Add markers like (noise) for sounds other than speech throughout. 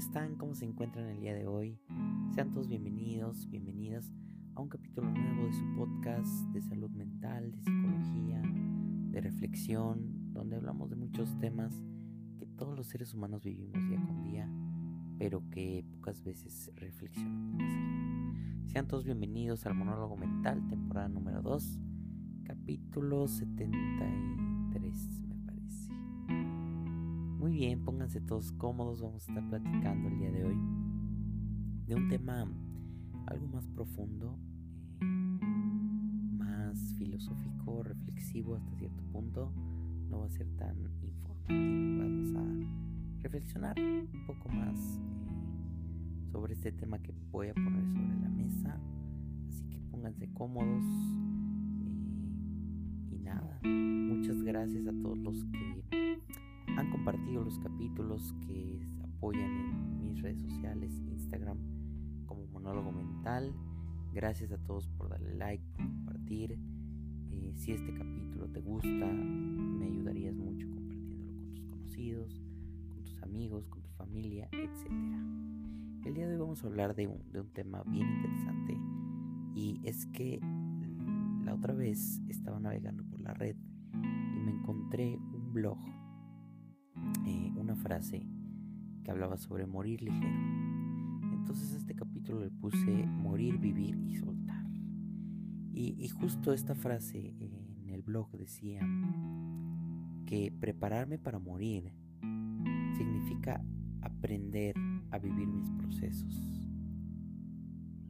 están? ¿Cómo se encuentran el día de hoy? Sean todos bienvenidos, bienvenidas a un capítulo nuevo de su podcast de salud mental, de psicología, de reflexión, donde hablamos de muchos temas que todos los seres humanos vivimos día con día, pero que pocas veces reflexionamos. Sean todos bienvenidos al monólogo mental, temporada número 2, capítulo 73 bien, pónganse todos cómodos, vamos a estar platicando el día de hoy de un tema algo más profundo, eh, más filosófico, reflexivo hasta cierto punto. No va a ser tan informativo, vamos a reflexionar un poco más eh, sobre este tema que voy a poner sobre la mesa. Así que pónganse cómodos. Eh, y nada, muchas gracias a todos los que han compartido los capítulos, que apoyan en mis redes sociales, Instagram como monólogo mental. Gracias a todos por darle like, por compartir. Eh, si este capítulo te gusta, me ayudarías mucho compartiéndolo con tus conocidos, con tus amigos, con tu familia, etc. El día de hoy vamos a hablar de un, de un tema bien interesante y es que la otra vez estaba navegando por la red y me encontré un blog eh, una frase que hablaba sobre morir ligero. Entonces este capítulo le puse morir, vivir y soltar. Y, justo esta frase en el blog decía que prepararme para morir significa aprender a vivir mis procesos,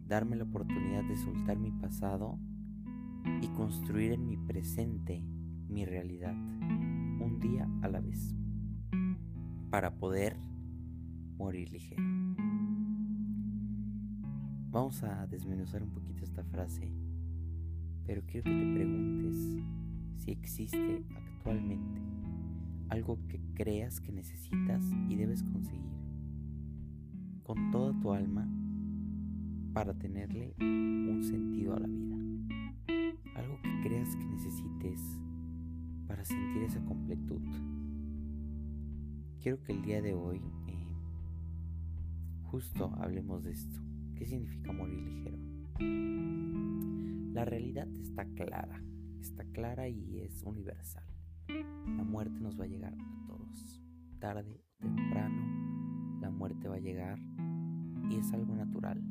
darme la oportunidad de soltar mi pasado y construir en mi presente mi realidad, un día a la vez para poder morir ligero. Vamos a desmenuzar un poquito esta frase, pero quiero que te preguntes si existe actualmente algo que creas que necesitas y debes conseguir con toda tu alma para tenerle un sentido a la vida. Algo que creas que necesites para sentir esa completud quiero que el día de hoy eh, justo hablemos de esto. ¿Qué significa morir ligero? La realidad está clara, está clara y es universal. La muerte nos va a llegar a todos, tarde o temprano. La muerte va a llegar y es algo natural.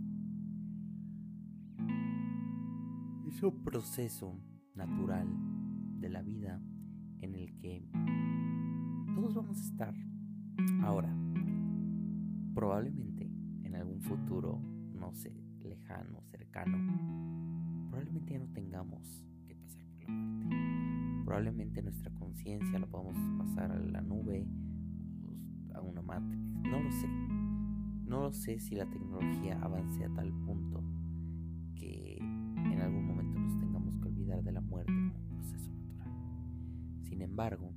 Es un proceso natural de la vida en el que todos vamos a estar Ahora, probablemente en algún futuro, no sé, lejano, cercano, probablemente ya no tengamos que pasar por la muerte. Probablemente nuestra conciencia la podamos pasar a la nube, a una matrix, no lo sé. No lo sé si la tecnología avance a tal punto que en algún momento nos tengamos que olvidar de la muerte como un proceso natural. Sin embargo,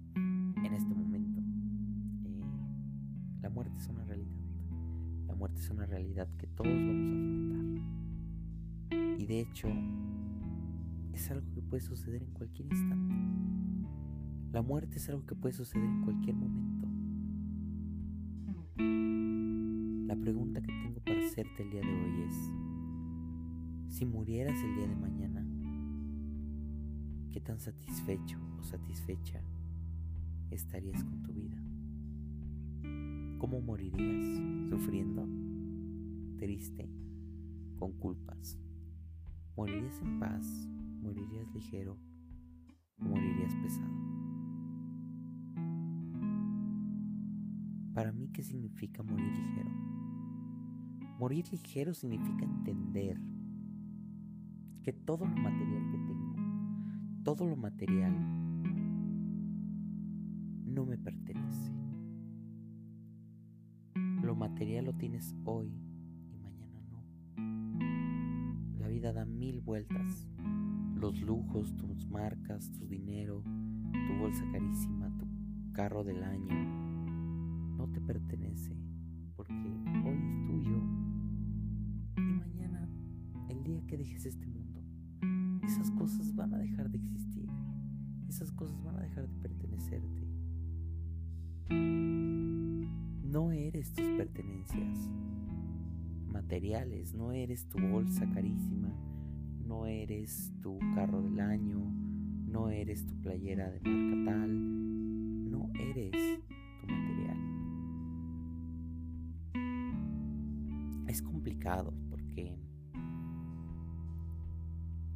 es una realidad. La muerte es una realidad que todos vamos a afrontar. Y de hecho, es algo que puede suceder en cualquier instante. La muerte es algo que puede suceder en cualquier momento. La pregunta que tengo para hacerte el día de hoy es, si murieras el día de mañana, ¿qué tan satisfecho o satisfecha estarías con tu vida? ¿Cómo morirías? ¿Sufriendo? ¿Triste? ¿Con culpas? ¿Morirías en paz? ¿Morirías ligero? ¿O morirías pesado? Para mí, ¿qué significa morir ligero? Morir ligero significa entender que todo lo material que tengo, todo lo material, no me pertenece material lo tienes hoy y mañana no. La vida da mil vueltas. Los lujos, tus marcas, tu dinero, tu bolsa carísima, tu carro del año, no te pertenece porque hoy es tuyo y mañana, el día que dejes este mundo, esas cosas van a dejar de existir. Esas cosas van a dejar de pertenecerte no eres tus pertenencias materiales, no eres tu bolsa carísima, no eres tu carro del año, no eres tu playera de marca tal, no eres tu material. Es complicado porque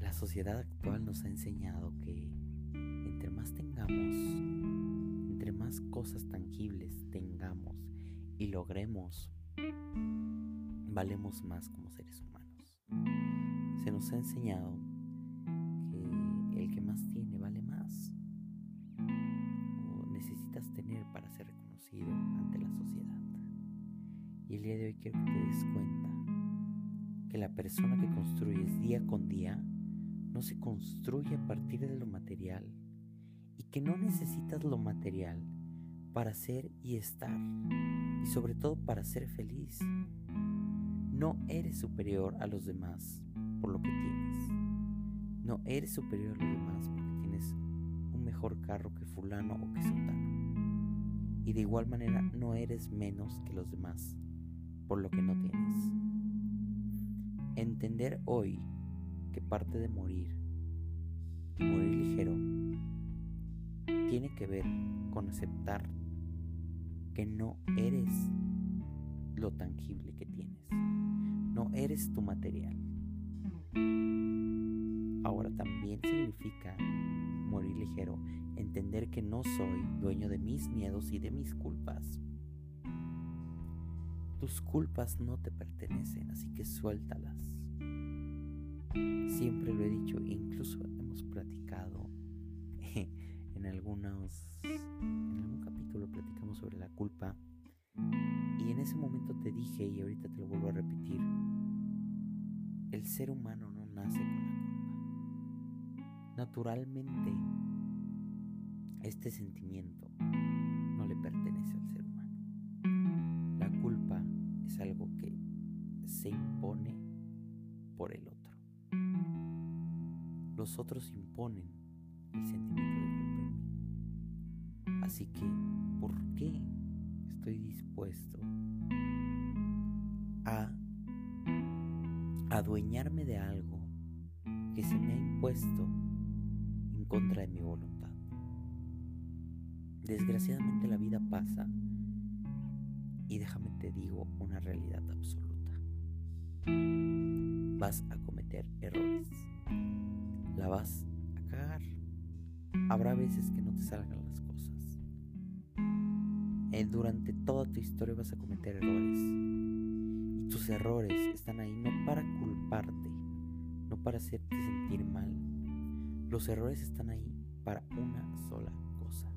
la sociedad actual nos ha enseñado que entre más tengamos, entre más cosas tangibles tengamos y logremos, valemos más como seres humanos. Se nos ha enseñado que el que más tiene vale más o necesitas tener para ser reconocido ante la sociedad. Y el día de hoy quiero que te des cuenta que la persona que construyes día con día no se construye a partir de lo material y que no necesitas lo material para ser y estar y sobre todo para ser feliz. No eres superior a los demás por lo que tienes. No eres superior a los demás porque tienes un mejor carro que fulano o que sotano. Y de igual manera no eres menos que los demás por lo que no tienes. Entender hoy que parte de morir, morir ligero, tiene que ver con aceptar que no eres lo tangible que tienes. No eres tu material. Ahora también significa morir ligero, entender que no soy dueño de mis miedos y de mis culpas. Tus culpas no te pertenecen, así que suéltalas. Siempre lo he dicho, incluso hemos platicado (laughs) en algunos sobre la culpa y en ese momento te dije y ahorita te lo vuelvo a repetir, el ser humano no nace con la culpa. Naturalmente, este sentimiento no le pertenece al ser humano. La culpa es algo que se impone por el otro. Los otros imponen el sentimiento de culpa en mí. Así que, ¿por qué estoy dispuesto a adueñarme de algo que se me ha impuesto en contra de mi voluntad. Desgraciadamente la vida pasa y déjame te digo una realidad absoluta. Vas a cometer errores. La vas a cagar. Habrá veces que no te salgan durante toda tu historia vas a cometer errores. Y tus errores están ahí no para culparte, no para hacerte sentir mal. Los errores están ahí para una sola cosa,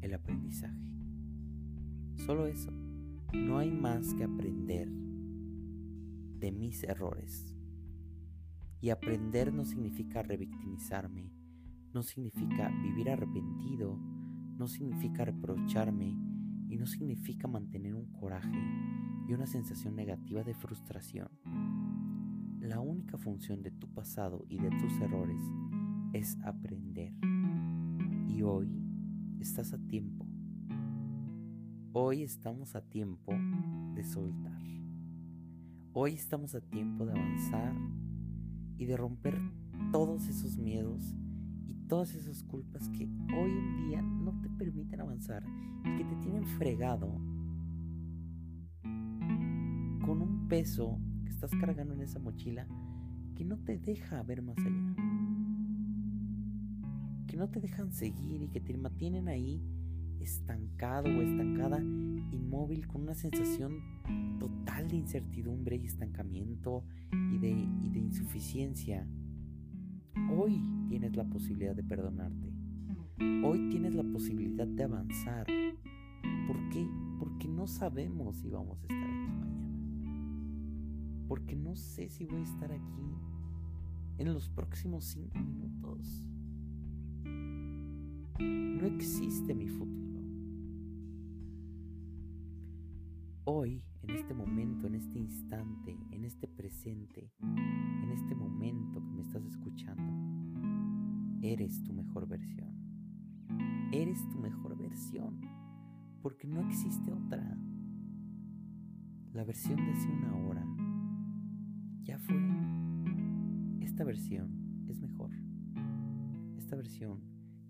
el aprendizaje. Solo eso. No hay más que aprender de mis errores. Y aprender no significa revictimizarme, no significa vivir arrepentido, no significa reprocharme y no significa mantener un coraje y una sensación negativa de frustración. La única función de tu pasado y de tus errores es aprender. Y hoy estás a tiempo. Hoy estamos a tiempo de soltar. Hoy estamos a tiempo de avanzar y de romper todos esos miedos todas esas culpas que hoy en día no te permiten avanzar y que te tienen fregado con un peso que estás cargando en esa mochila que no te deja ver más allá. Que no te dejan seguir y que te mantienen ahí estancado o estancada, inmóvil, con una sensación total de incertidumbre y estancamiento y de, y de insuficiencia. Hoy tienes la posibilidad de perdonarte. Hoy tienes la posibilidad de avanzar. ¿Por qué? Porque no sabemos si vamos a estar aquí mañana. Porque no sé si voy a estar aquí en los próximos cinco minutos. No existe mi futuro. Hoy, en este momento, en este instante, en este presente, en este momento me estás escuchando, eres tu mejor versión. Eres tu mejor versión. Porque no existe otra. La versión de hace una hora ya fue. Esta versión es mejor. Esta versión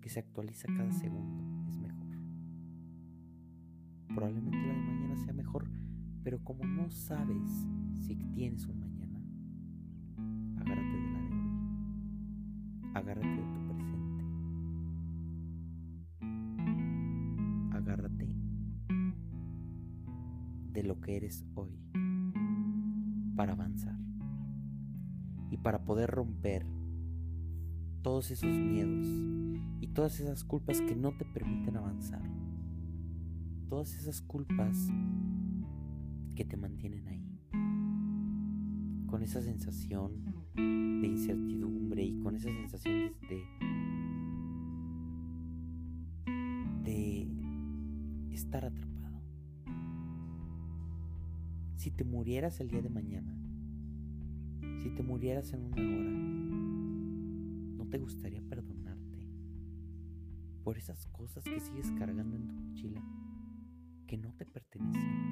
que se actualiza cada segundo es mejor. Probablemente la de mañana sea mejor, pero como no sabes si tienes un mañana, agárrate Agárrate de tu presente. Agárrate de lo que eres hoy para avanzar y para poder romper todos esos miedos y todas esas culpas que no te permiten avanzar. Todas esas culpas que te mantienen ahí. Con esa sensación de incertidumbre y con esa sensación de, de estar atrapado. Si te murieras el día de mañana, si te murieras en una hora, ¿no te gustaría perdonarte por esas cosas que sigues cargando en tu mochila que no te pertenecen?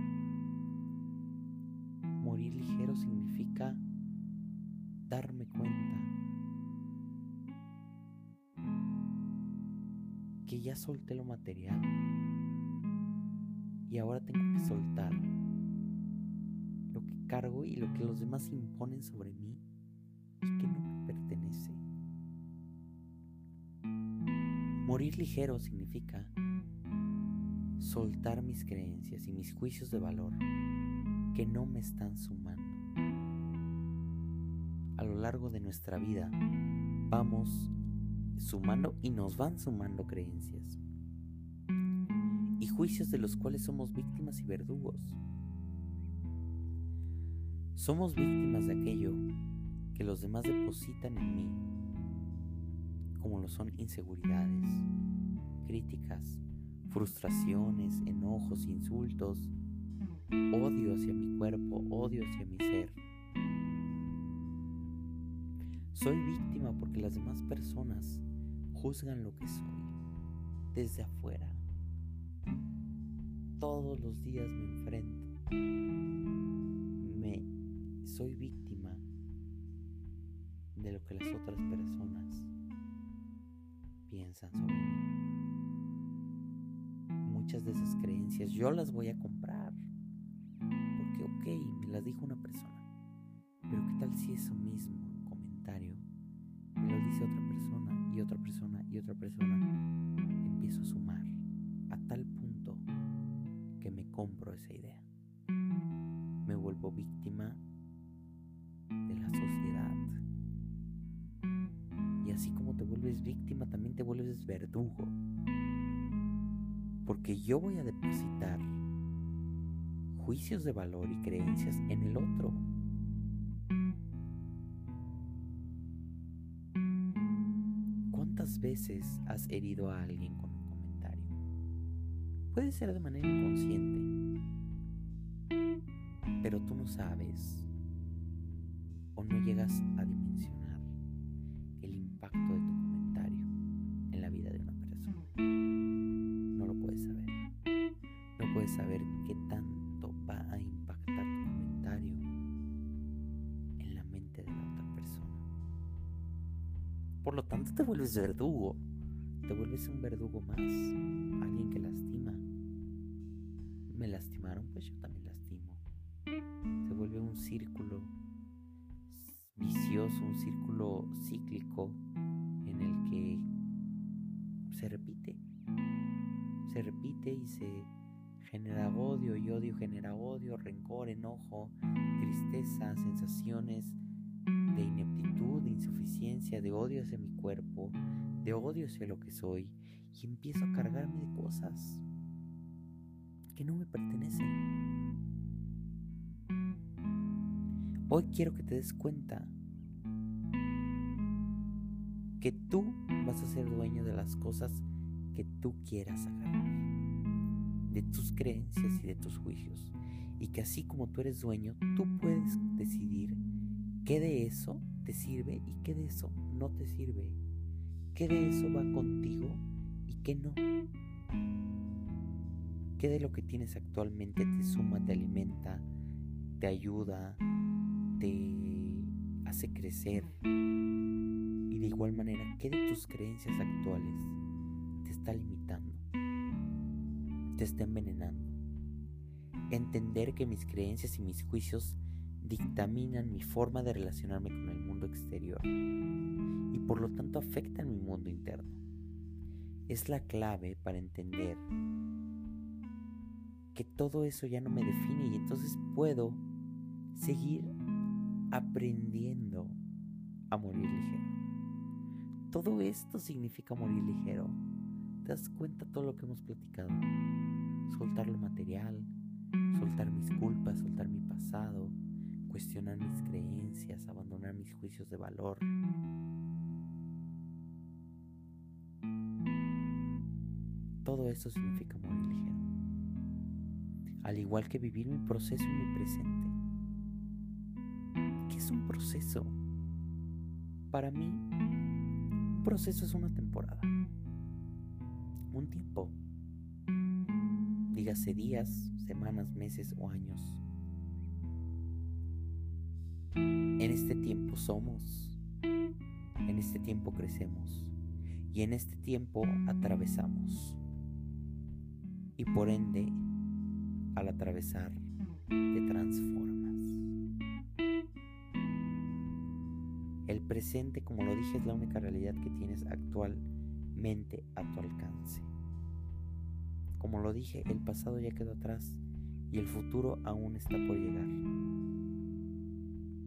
Morir ligero significa darme cuenta que ya solté lo material y ahora tengo que soltar cargo y lo que los demás imponen sobre mí y que no me pertenece. Morir ligero significa soltar mis creencias y mis juicios de valor que no me están sumando. A lo largo de nuestra vida vamos sumando y nos van sumando creencias y juicios de los cuales somos víctimas y verdugos. Somos víctimas de aquello que los demás depositan en mí, como lo son inseguridades, críticas, frustraciones, enojos, insultos, odio hacia mi cuerpo, odio hacia mi ser. Soy víctima porque las demás personas juzgan lo que soy desde afuera. Todos los días me enfrento soy víctima de lo que las otras personas piensan sobre mí. Muchas de esas creencias yo las voy a comprar. Porque, ok, me las dijo una persona. Pero ¿qué tal si eso mismo me lo dice otra persona y otra persona y otra persona? Empiezo a sumar a tal punto que me compro esa idea. Me vuelvo víctima de la sociedad. Y así como te vuelves víctima, también te vuelves verdugo. Porque yo voy a depositar juicios de valor y creencias en el otro. ¿Cuántas veces has herido a alguien con un comentario? Puede ser de manera inconsciente, pero tú no sabes o no llegas a dimensionar el impacto de tu comentario en la vida de una persona. No lo puedes saber. No puedes saber lo tanto, te vuelves verdugo. Te vuelves un verdugo más. Alguien que lastima. Me lastimaron, pues yo también lastimo. Se vuelve un círculo vicioso, un círculo cíclico en el que se repite, se repite y se genera odio y odio genera odio, rencor, enojo, tristeza, sensaciones insuficiencia, de odio hacia mi cuerpo, de odio hacia lo que soy y empiezo a cargarme de cosas que no me pertenecen. Hoy quiero que te des cuenta que tú vas a ser dueño de las cosas que tú quieras agarrar, de tus creencias y de tus juicios, y que así como tú eres dueño, tú puedes decidir qué de eso te sirve y qué de eso no te sirve, qué de eso va contigo y qué no. ¿Qué de lo que tienes actualmente te suma, te alimenta, te ayuda, te hace crecer? Y de igual manera, ¿qué de tus creencias actuales te está limitando? Te está envenenando. Entender que mis creencias y mis juicios dictaminan mi forma de relacionarme con el mundo exterior y por lo tanto afectan mi mundo interno. Es la clave para entender que todo eso ya no me define y entonces puedo seguir aprendiendo a morir ligero. Todo esto significa morir ligero. ¿Te das cuenta todo lo que hemos platicado? Soltar lo material, soltar mis culpas, soltar mi pasado, cuestionar mis creencias, abandonar mis juicios de valor. Todo eso significa morir ligero. Al igual que vivir mi proceso y mi presente. ¿Qué es un proceso? Para mí, un proceso es una temporada. Un tiempo. Dígase días, semanas, meses o años en este tiempo somos, en este tiempo crecemos y en este tiempo atravesamos. Y por ende, al atravesar, te transformas. El presente, como lo dije, es la única realidad que tienes actualmente a tu alcance. Como lo dije, el pasado ya quedó atrás y el futuro aún está por llegar.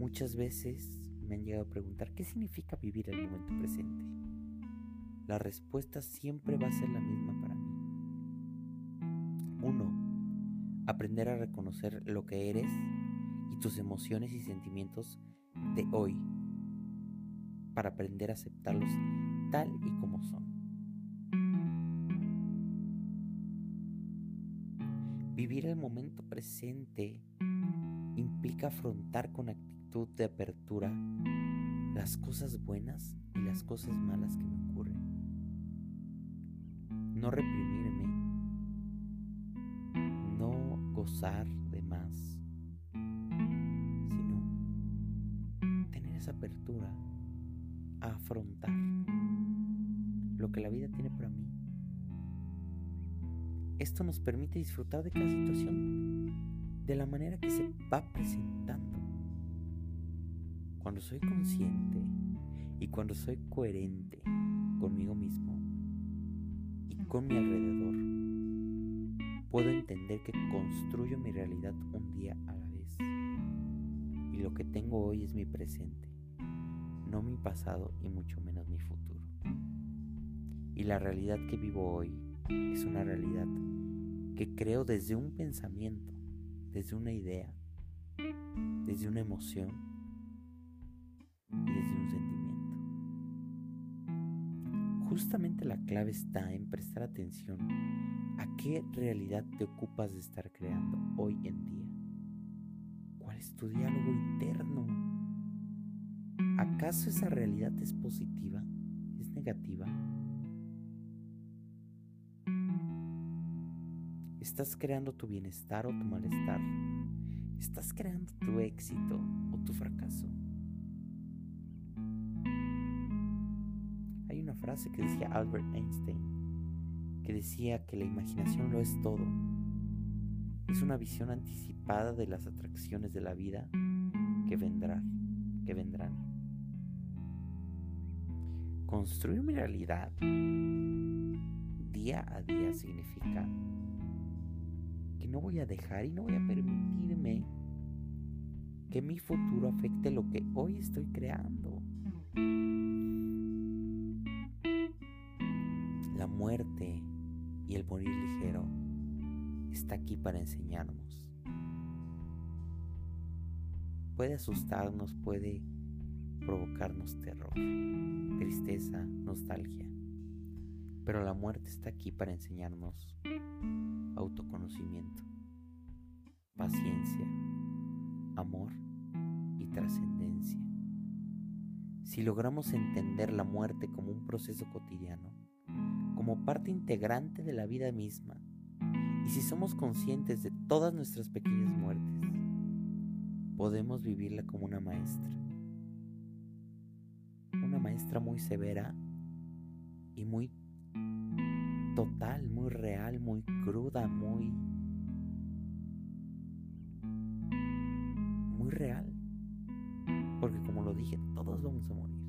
Muchas veces me han llegado a preguntar qué significa vivir el momento presente. La respuesta siempre va a ser la misma para mí. Uno, aprender a reconocer lo que eres y tus emociones y sentimientos de hoy para aprender a aceptarlos tal y como son. Vivir el momento presente implica afrontar con actitud de apertura las cosas buenas y las cosas malas que me ocurren. No reprimirme, no gozar de más, sino tener esa apertura a afrontar lo que la vida tiene para mí. Esto nos permite disfrutar de cada situación de la manera que se va presentando cuando soy consciente y cuando soy coherente conmigo mismo y con mi alrededor, puedo entender que construyo mi realidad un día a la vez. Y lo que tengo hoy es mi presente, no mi pasado y mucho menos mi futuro. Y la realidad que vivo hoy es una realidad que creo desde un pensamiento, desde una idea, desde una emoción y desde un sentimiento. Justamente la clave está en prestar atención a qué realidad te ocupas de estar creando hoy en día. ¿Cuál es tu diálogo interno? ¿Acaso esa realidad es positiva? ¿Es negativa? ¿Estás creando tu bienestar o tu malestar? ¿Estás creando tu éxito o tu fracaso? Frase que decía Albert Einstein, que decía que la imaginación lo es todo. Es una visión anticipada de las atracciones de la vida que vendrán, que vendrán. Construir mi realidad día a día significa que no voy a dejar y no voy a permitirme que mi futuro afecte lo que hoy estoy creando. Muerte y el morir ligero está aquí para enseñarnos. Puede asustarnos, puede provocarnos terror, tristeza, nostalgia. Pero la muerte está aquí para enseñarnos autoconocimiento, paciencia, amor y trascendencia. Si logramos entender la muerte como un proceso cotidiano, como parte integrante de la vida misma y si somos conscientes de todas nuestras pequeñas muertes, podemos vivirla como una maestra. Una maestra muy severa y muy total, muy real, muy cruda, muy... muy real. Porque como lo dije, todos vamos a morir.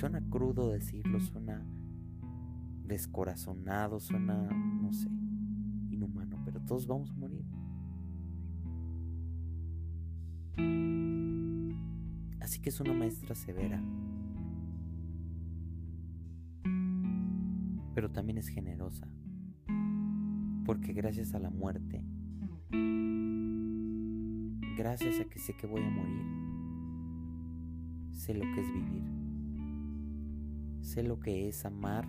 Suena crudo decirlo, suena descorazonado, suena, no sé, inhumano, pero todos vamos a morir. Así que es una maestra severa, pero también es generosa, porque gracias a la muerte, gracias a que sé que voy a morir, sé lo que es vivir, sé lo que es amar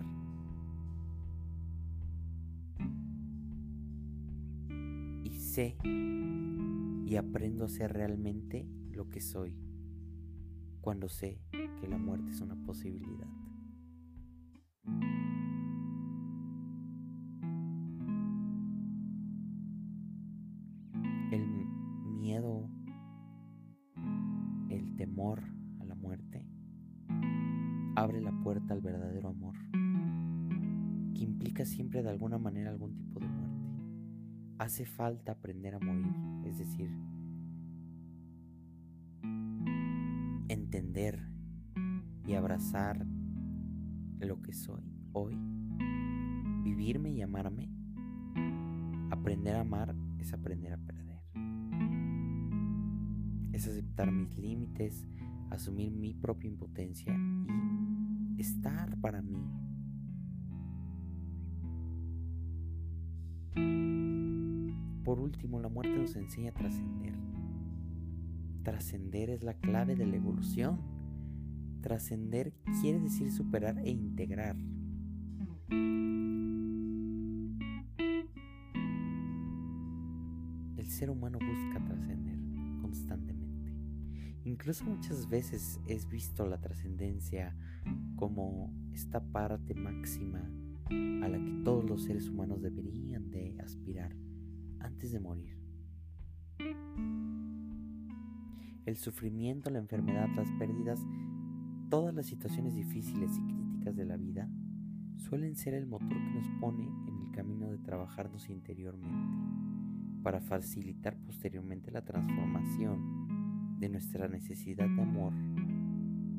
y sé y aprendo a ser realmente lo que soy cuando sé que la muerte es una posibilidad. Hace falta aprender a morir, es decir, entender y abrazar lo que soy hoy, vivirme y amarme, aprender a amar es aprender a perder. Es aceptar mis límites, asumir mi propia impotencia y estar para mí. Por último, la muerte nos enseña a trascender Trascender es la clave de la evolución. Trascender quiere decir superar e integrar. El ser humano busca trascender constantemente. Incluso muchas veces es visto la trascendencia como esta parte máxima a la que todos los seres humanos deberían de aspirar antes de morir. el sufrimiento, la enfermedad, las pérdidas, todas las situaciones difíciles y críticas de la vida suelen ser el motor que nos pone en el camino de trabajarnos interiormente para facilitar posteriormente la transformación de nuestra necesidad de amor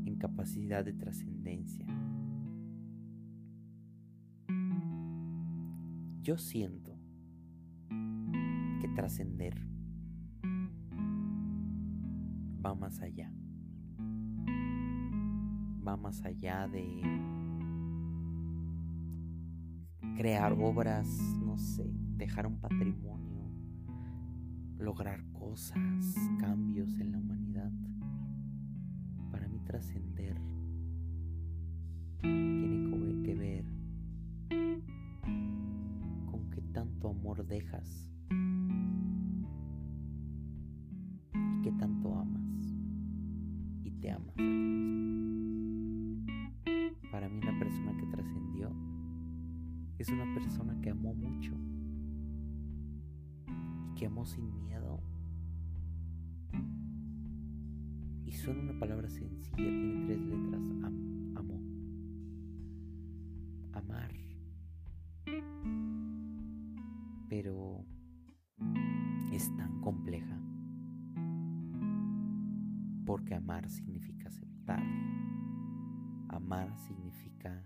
en capacidad de trascendencia. Yo siento trascender va más allá. Va más allá de crear obras, no sé, dejar un patrimonio, lograr cosas, cambios en la humanidad. Para mí trascender tiene que ver con qué tanto amor dejas es una persona que amó mucho y que amó sin miedo. Y suena una palabra sencilla, tiene tres letras, amó. Amar. Pero es tan compleja porque amar significa aceptar. Amar significa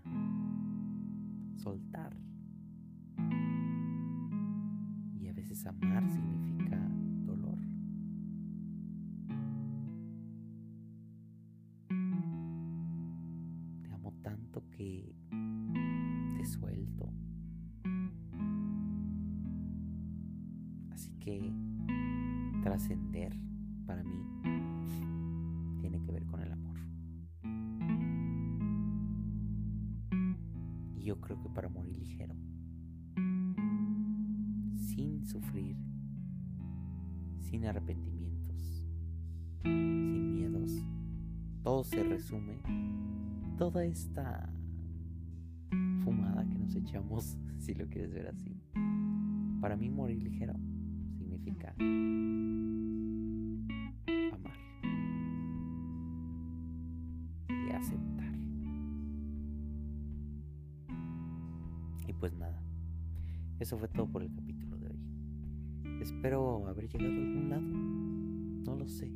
soltar. Y a veces amar significa sin arrepentimientos, sin miedos, todo se resume, toda esta fumada que nos echamos, (laughs) si lo quieres ver así. Para mí morir ligero significa amar y aceptar. Y pues nada, eso fue todo por el capítulo. Espero haber llegado a algún lado. No lo sé.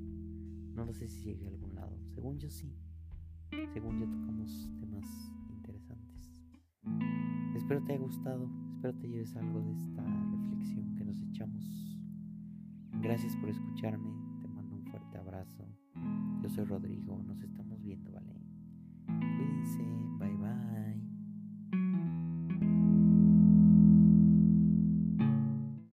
No lo sé si llegué a algún lado. Según yo sí. Según yo tocamos temas interesantes. Espero te haya gustado. Espero te lleves algo de esta reflexión que nos echamos. Gracias por escucharme. Te mando un fuerte abrazo. Yo soy Rodrigo. Nos estamos